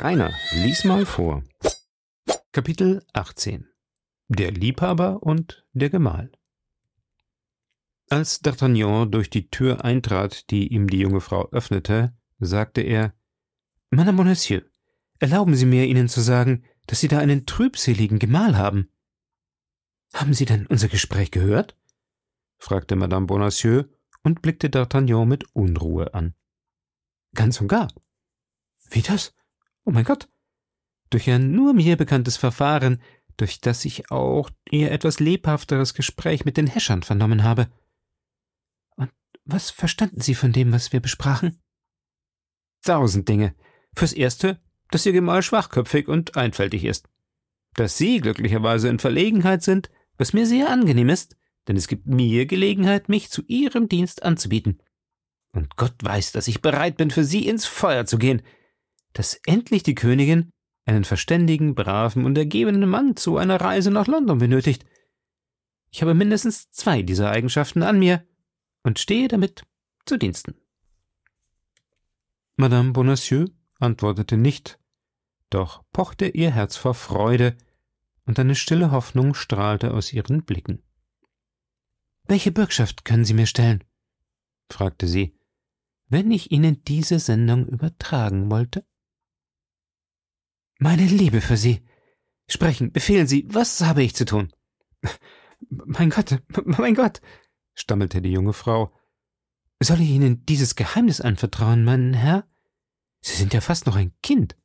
Rainer, lies mal vor. Kapitel 18 Der Liebhaber und der Gemahl Als D'Artagnan durch die Tür eintrat, die ihm die junge Frau öffnete, sagte er Madame Bonacieux, erlauben Sie mir, Ihnen zu sagen, dass Sie da einen trübseligen Gemahl haben. Haben Sie denn unser Gespräch gehört? fragte Madame Bonacieux und blickte D'Artagnan mit Unruhe an. Ganz und gar. Wie das? Oh mein Gott. Durch ein nur mir bekanntes Verfahren, durch das ich auch ihr etwas lebhafteres Gespräch mit den Häschern vernommen habe. Und was verstanden Sie von dem, was wir besprachen? Tausend Dinge. Fürs Erste, dass Ihr Gemahl schwachköpfig und einfältig ist. Dass Sie glücklicherweise in Verlegenheit sind, was mir sehr angenehm ist, denn es gibt mir Gelegenheit, mich zu Ihrem Dienst anzubieten. Und Gott weiß, dass ich bereit bin, für Sie ins Feuer zu gehen, dass endlich die Königin einen verständigen, braven und ergebenen Mann zu einer Reise nach London benötigt. Ich habe mindestens zwei dieser Eigenschaften an mir und stehe damit zu Diensten. Madame Bonacieux antwortete nicht, doch pochte ihr Herz vor Freude, und eine stille Hoffnung strahlte aus ihren Blicken. Welche Bürgschaft können Sie mir stellen? fragte sie, wenn ich Ihnen diese Sendung übertragen wollte. Meine Liebe für Sie. Sprechen, befehlen Sie, was habe ich zu tun? Mein Gott, mein Gott, stammelte die junge Frau. Soll ich Ihnen dieses Geheimnis anvertrauen, mein Herr? Sie sind ja fast noch ein Kind.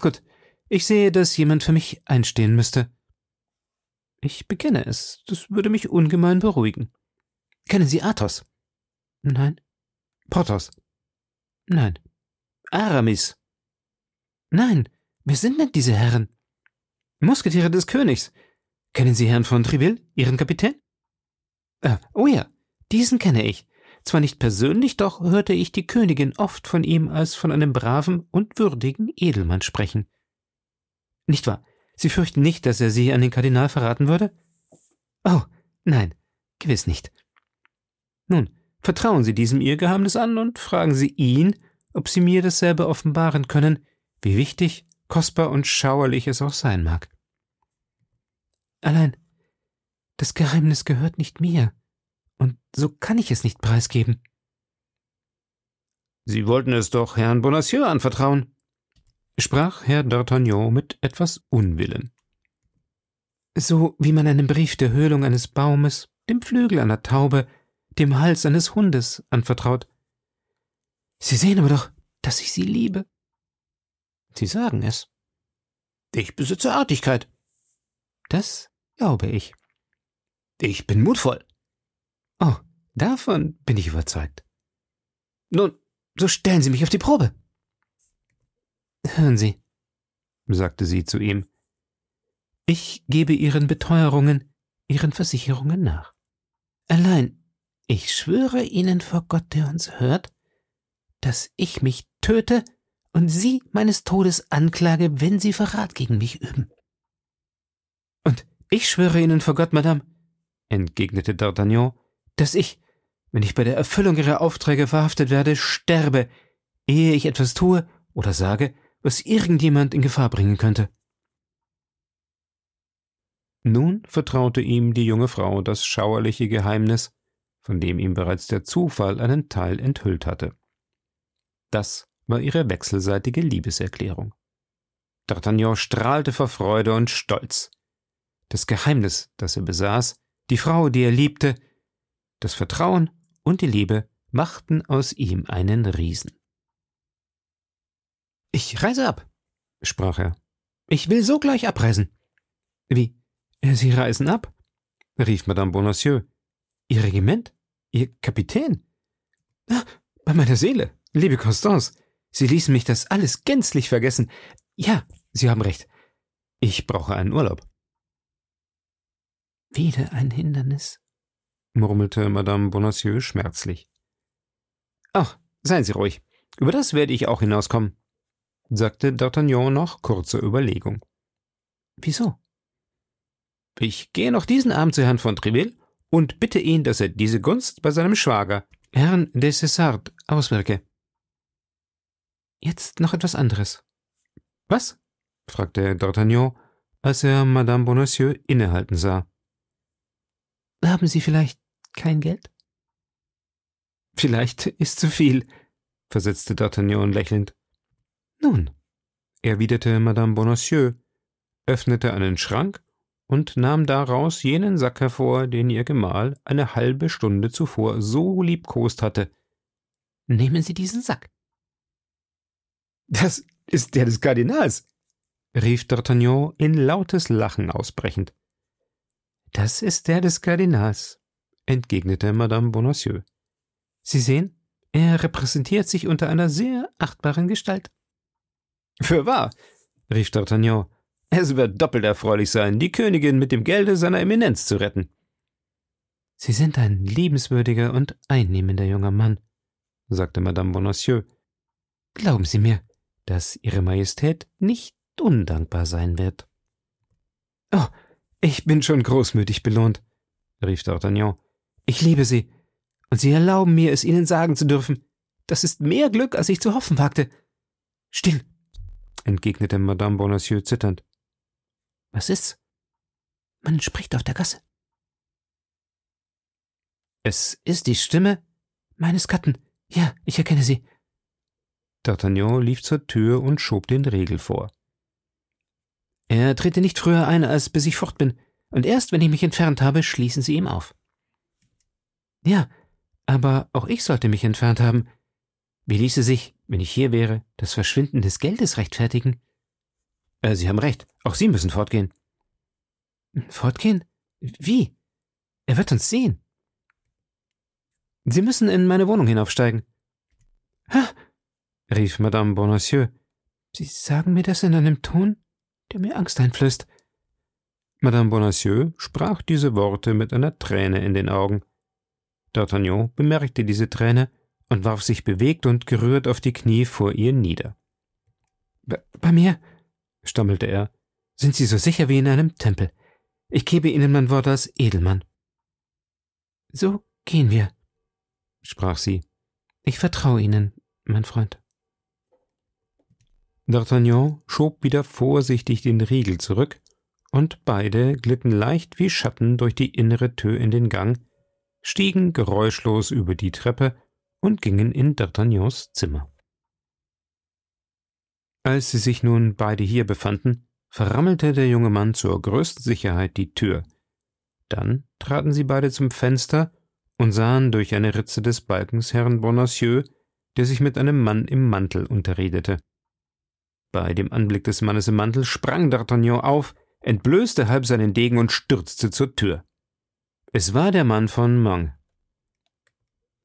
Gut, ich sehe, dass jemand für mich einstehen müsste. Ich bekenne es, das würde mich ungemein beruhigen. Kennen Sie Athos? Nein. Porthos? Nein. Aramis? Nein. Wer sind denn diese Herren? Musketiere des Königs. Kennen Sie Herrn von Triville, Ihren Kapitän? Äh, oh ja, diesen kenne ich. Zwar nicht persönlich, doch hörte ich die Königin oft von ihm als von einem braven und würdigen Edelmann sprechen. Nicht wahr? Sie fürchten nicht, dass er Sie an den Kardinal verraten würde? Oh, nein, gewiss nicht. Nun, vertrauen Sie diesem Ihr Geheimnis an und fragen Sie ihn, ob Sie mir dasselbe offenbaren können, wie wichtig, kostbar und schauerlich es auch sein mag. Allein, das Geheimnis gehört nicht mir, und so kann ich es nicht preisgeben. Sie wollten es doch Herrn Bonacieux anvertrauen sprach Herr d'Artagnan mit etwas Unwillen. So wie man einen Brief der Höhlung eines Baumes, dem Flügel einer Taube, dem Hals eines Hundes anvertraut. Sie sehen aber doch, dass ich Sie liebe. Sie sagen es. Ich besitze Artigkeit. Das glaube ich. Ich bin mutvoll. Oh, davon bin ich überzeugt. Nun, so stellen Sie mich auf die Probe. Hören Sie, sagte sie zu ihm, ich gebe Ihren Beteuerungen, Ihren Versicherungen nach. Allein, ich schwöre Ihnen vor Gott, der uns hört, dass ich mich töte und Sie meines Todes anklage, wenn Sie Verrat gegen mich üben. Und ich schwöre Ihnen vor Gott, Madame, entgegnete D'Artagnan, dass ich, wenn ich bei der Erfüllung Ihrer Aufträge verhaftet werde, sterbe, ehe ich etwas tue oder sage, was irgendjemand in Gefahr bringen könnte. Nun vertraute ihm die junge Frau das schauerliche Geheimnis, von dem ihm bereits der Zufall einen Teil enthüllt hatte. Das war ihre wechselseitige Liebeserklärung. D'Artagnan strahlte vor Freude und Stolz. Das Geheimnis, das er besaß, die Frau, die er liebte, das Vertrauen und die Liebe machten aus ihm einen Riesen. Ich reise ab, sprach er. Ich will sogleich abreisen. Wie? Sie reisen ab? rief Madame Bonacieux. Ihr Regiment? Ihr Kapitän? Ah, bei meiner Seele, liebe Constance, Sie ließen mich das alles gänzlich vergessen. Ja, Sie haben recht. Ich brauche einen Urlaub. Wieder ein Hindernis, murmelte Madame Bonacieux schmerzlich. Ach, seien Sie ruhig. Über das werde ich auch hinauskommen sagte D'Artagnan nach kurzer Überlegung. Wieso? Ich gehe noch diesen Abend zu Herrn von Treville und bitte ihn, dass er diese Gunst bei seinem Schwager, Herrn de Cessart, auswirke. Jetzt noch etwas anderes. Was? fragte D'Artagnan, als er Madame Bonacieux innehalten sah. Haben Sie vielleicht kein Geld? Vielleicht ist zu viel, versetzte D'Artagnan lächelnd. Nun, erwiderte Madame Bonacieux, öffnete einen Schrank und nahm daraus jenen Sack hervor, den ihr Gemahl eine halbe Stunde zuvor so liebkost hatte. Nehmen Sie diesen Sack. Das ist der des Kardinals, rief D'Artagnan in lautes Lachen ausbrechend. Das ist der des Kardinals, entgegnete Madame Bonacieux. Sie sehen, er repräsentiert sich unter einer sehr achtbaren Gestalt. Für wahr, rief D'Artagnan, es wird doppelt erfreulich sein, die Königin mit dem Gelde seiner Eminenz zu retten. Sie sind ein liebenswürdiger und einnehmender junger Mann, sagte Madame Bonacieux. Glauben Sie mir, dass Ihre Majestät nicht undankbar sein wird. Oh, ich bin schon großmütig belohnt, rief D'Artagnan. Ich liebe Sie, und Sie erlauben mir, es Ihnen sagen zu dürfen. Das ist mehr Glück, als ich zu hoffen wagte. Still, entgegnete Madame Bonacieux zitternd. Was ist's? Man spricht auf der Gasse. Es ist die Stimme meines Gatten. Ja, ich erkenne sie. D'Artagnan lief zur Tür und schob den Riegel vor. Er trete nicht früher ein, als bis ich fort bin, und erst wenn ich mich entfernt habe, schließen Sie ihm auf. Ja, aber auch ich sollte mich entfernt haben. Wie ließe sich, wenn ich hier wäre, das Verschwinden des Geldes rechtfertigen? Äh, Sie haben recht, auch Sie müssen fortgehen. Fortgehen? Wie? Er wird uns sehen. Sie müssen in meine Wohnung hinaufsteigen. Ha! Rief Madame Bonacieux. Sie sagen mir das in einem Ton, der mir Angst einflößt. Madame Bonacieux sprach diese Worte mit einer Träne in den Augen. D'Artagnan bemerkte diese Träne und warf sich bewegt und gerührt auf die Knie vor ihr nieder. Bei mir, stammelte er, sind Sie so sicher wie in einem Tempel. Ich gebe Ihnen mein Wort als Edelmann. So gehen wir, sprach sie. Ich vertraue Ihnen, mein Freund. D'Artagnan schob wieder vorsichtig den Riegel zurück, und beide glitten leicht wie Schatten durch die innere Tür in den Gang, stiegen geräuschlos über die Treppe und gingen in D'Artagnans Zimmer. Als sie sich nun beide hier befanden, verrammelte der junge Mann zur größten Sicherheit die Tür. Dann traten sie beide zum Fenster und sahen durch eine Ritze des Balkens Herrn Bonacieux, der sich mit einem Mann im Mantel unterredete. Bei dem Anblick des Mannes im Mantel sprang D'Artagnan auf, entblößte halb seinen Degen und stürzte zur Tür. Es war der Mann von Mong.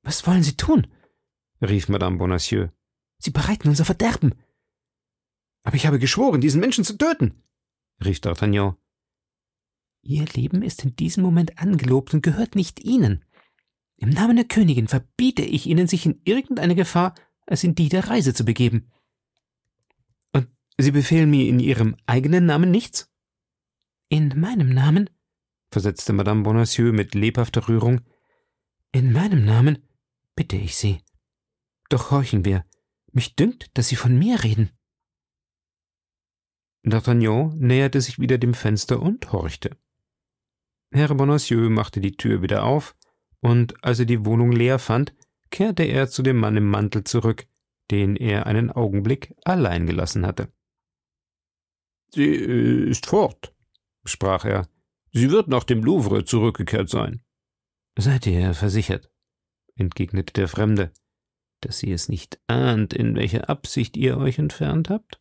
Was wollen Sie tun? rief Madame Bonacieux. Sie bereiten unser Verderben. Aber ich habe geschworen, diesen Menschen zu töten, rief D'Artagnan. Ihr Leben ist in diesem Moment angelobt und gehört nicht Ihnen. Im Namen der Königin verbiete ich Ihnen, sich in irgendeine Gefahr als in die der Reise zu begeben. Sie befehlen mir in Ihrem eigenen Namen nichts? In meinem Namen? versetzte Madame Bonacieux mit lebhafter Rührung. In meinem Namen bitte ich Sie. Doch horchen wir. Mich dünkt, dass Sie von mir reden. D'Artagnan näherte sich wieder dem Fenster und horchte. Herr Bonacieux machte die Tür wieder auf, und als er die Wohnung leer fand, kehrte er zu dem Mann im Mantel zurück, den er einen Augenblick allein gelassen hatte. Sie äh, ist fort, sprach er. Sie wird nach dem Louvre zurückgekehrt sein. Seid ihr versichert, entgegnete der Fremde, dass sie es nicht ahnt, in welcher Absicht ihr euch entfernt habt?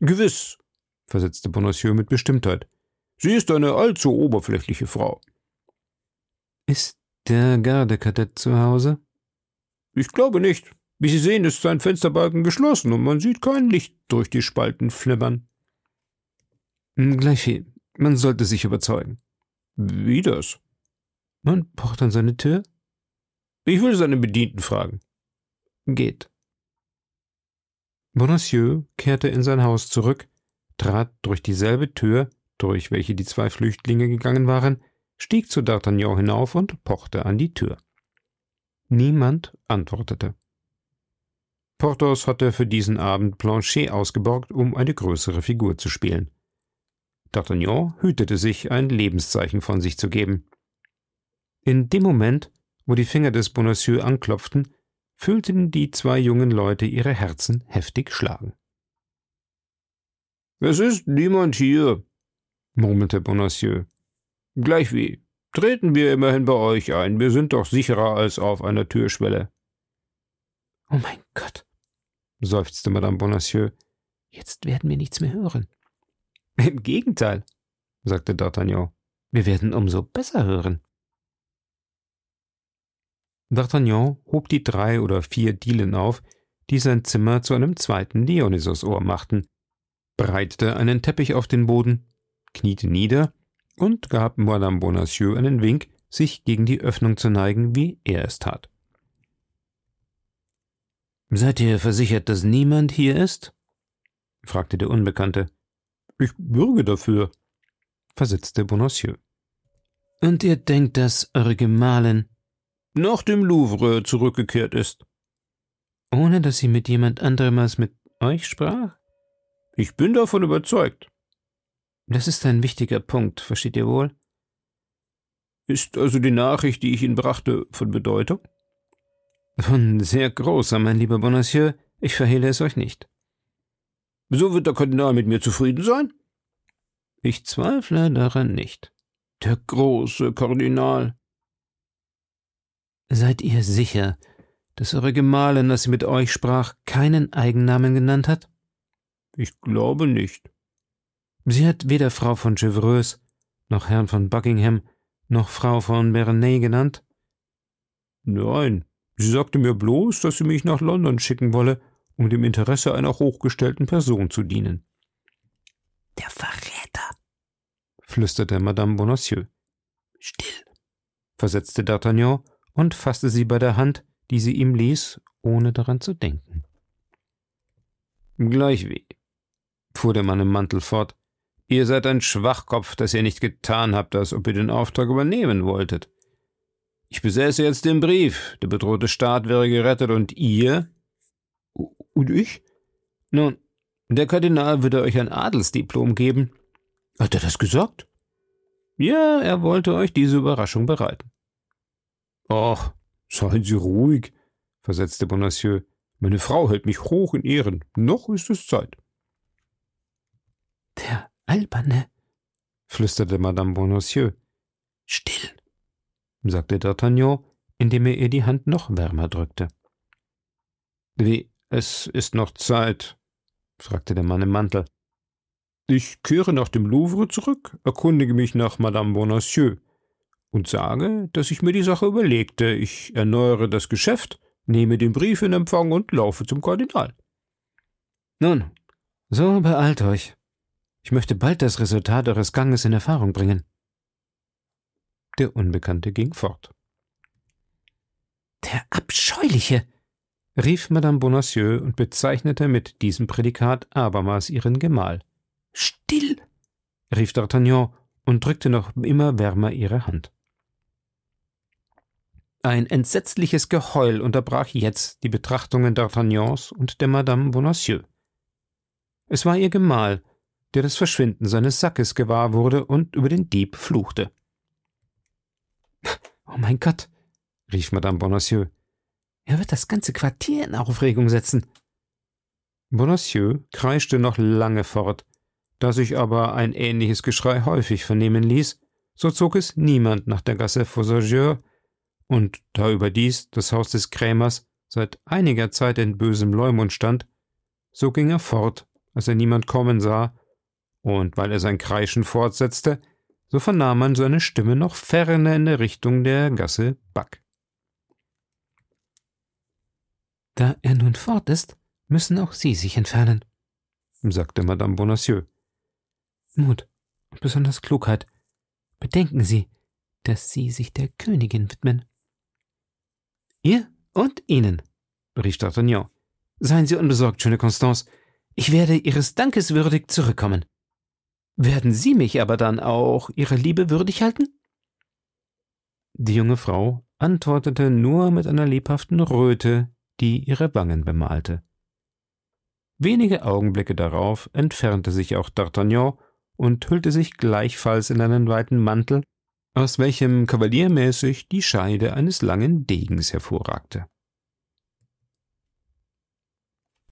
Gewiss, versetzte Bonacieux mit Bestimmtheit. Sie ist eine allzu oberflächliche Frau. Ist der Gardekadett zu Hause? Ich glaube nicht. Wie Sie sehen, ist sein Fensterbalken geschlossen und man sieht kein Licht durch die Spalten flimmern. Hm, Gleichviel. Man sollte sich überzeugen. Wie das? Man pocht an seine Tür? Ich will seine Bedienten fragen. Geht. Bonacieux kehrte in sein Haus zurück, trat durch dieselbe Tür, durch welche die zwei Flüchtlinge gegangen waren, stieg zu D'Artagnan hinauf und pochte an die Tür. Niemand antwortete. Porthos hatte für diesen Abend Planchet ausgeborgt, um eine größere Figur zu spielen. D'Artagnan hütete sich, ein Lebenszeichen von sich zu geben. In dem Moment, wo die Finger des Bonacieux anklopften, fühlten die zwei jungen Leute ihre Herzen heftig schlagen. Es ist niemand hier, murmelte Bonacieux. Gleichwie, treten wir immerhin bei euch ein, wir sind doch sicherer als auf einer Türschwelle. Oh mein Gott, seufzte Madame Bonacieux, jetzt werden wir nichts mehr hören. Im Gegenteil, sagte D'Artagnan, wir werden umso besser hören. D'Artagnan hob die drei oder vier Dielen auf, die sein Zimmer zu einem zweiten Dionysosohr machten, breitete einen Teppich auf den Boden, kniete nieder und gab Madame Bonacieux einen Wink, sich gegen die Öffnung zu neigen, wie er es tat. Seid ihr versichert, dass niemand hier ist? fragte der Unbekannte. Ich bürge dafür, versetzte Bonacieux. Und ihr denkt, dass eure Gemahlin nach dem Louvre zurückgekehrt ist. Ohne dass sie mit jemand anderem als mit euch sprach? Ich bin davon überzeugt. Das ist ein wichtiger Punkt, versteht ihr wohl? Ist also die Nachricht, die ich Ihnen brachte, von Bedeutung? Von sehr großer, mein lieber Bonacieux, ich verhehle es euch nicht. So wird der Kardinal mit mir zufrieden sein? Ich zweifle daran nicht. Der große Kardinal. Seid ihr sicher, dass eure Gemahlin, als sie mit euch sprach, keinen Eigennamen genannt hat? Ich glaube nicht. Sie hat weder Frau von Chevreuse, noch Herrn von Buckingham, noch Frau von Bernay genannt? Nein, sie sagte mir bloß, dass sie mich nach London schicken wolle, um dem Interesse einer hochgestellten Person zu dienen. Der Verräter, flüsterte Madame Bonacieux. Still, versetzte D'Artagnan und fasste sie bei der Hand, die sie ihm ließ, ohne daran zu denken. Gleichwie, fuhr der Mann im Mantel fort, ihr seid ein Schwachkopf, dass ihr nicht getan habt, als ob ihr den Auftrag übernehmen wolltet. Ich besäße jetzt den Brief, der bedrohte Staat wäre gerettet und ihr? Und ich? Nun, der Kardinal würde euch ein Adelsdiplom geben. Hat er das gesagt? Ja, er wollte euch diese Überraschung bereiten. Ach, seien Sie ruhig, versetzte Bonacieux. Meine Frau hält mich hoch in Ehren. Noch ist es Zeit. Der Alberne, flüsterte Madame Bonacieux. Still, sagte D'Artagnan, indem er ihr die Hand noch wärmer drückte. Wie, es ist noch Zeit? fragte der Mann im Mantel. Ich kehre nach dem Louvre zurück, erkundige mich nach Madame Bonacieux und sage, dass ich mir die Sache überlegte. Ich erneuere das Geschäft, nehme den Brief in Empfang und laufe zum Kardinal. Nun, so beeilt euch. Ich möchte bald das Resultat eures Ganges in Erfahrung bringen. Der Unbekannte ging fort. Der Abscheuliche! Rief Madame Bonacieux und bezeichnete mit diesem Prädikat abermals ihren Gemahl. Still! rief D'Artagnan und drückte noch immer wärmer ihre Hand. Ein entsetzliches Geheul unterbrach jetzt die Betrachtungen D'Artagnans und der Madame Bonacieux. Es war ihr Gemahl, der das Verschwinden seines Sackes gewahr wurde und über den Dieb fluchte. Oh mein Gott, rief Madame Bonacieux, er wird das ganze Quartier in Aufregung setzen. Bonacieux kreischte noch lange fort, da sich aber ein ähnliches Geschrei häufig vernehmen ließ, so zog es niemand nach der Gasse Faussageur, und da überdies das Haus des Krämers seit einiger Zeit in bösem Leumund stand, so ging er fort, als er niemand kommen sah, und weil er sein Kreischen fortsetzte, so vernahm man seine Stimme noch ferne in der Richtung der Gasse Back. Da er nun fort ist, müssen auch Sie sich entfernen, sagte Madame Bonacieux. Mut und besonders Klugheit. Bedenken Sie, dass Sie sich der Königin widmen. Ihr und Ihnen, rief D'Artagnan. Seien Sie unbesorgt, schöne Constance. Ich werde Ihres Dankes würdig zurückkommen. Werden Sie mich aber dann auch Ihrer Liebe würdig halten? Die junge Frau antwortete nur mit einer lebhaften Röte, die ihre Wangen bemalte. Wenige Augenblicke darauf entfernte sich auch D'Artagnan und hüllte sich gleichfalls in einen weiten Mantel, aus welchem kavaliermäßig die Scheide eines langen Degens hervorragte.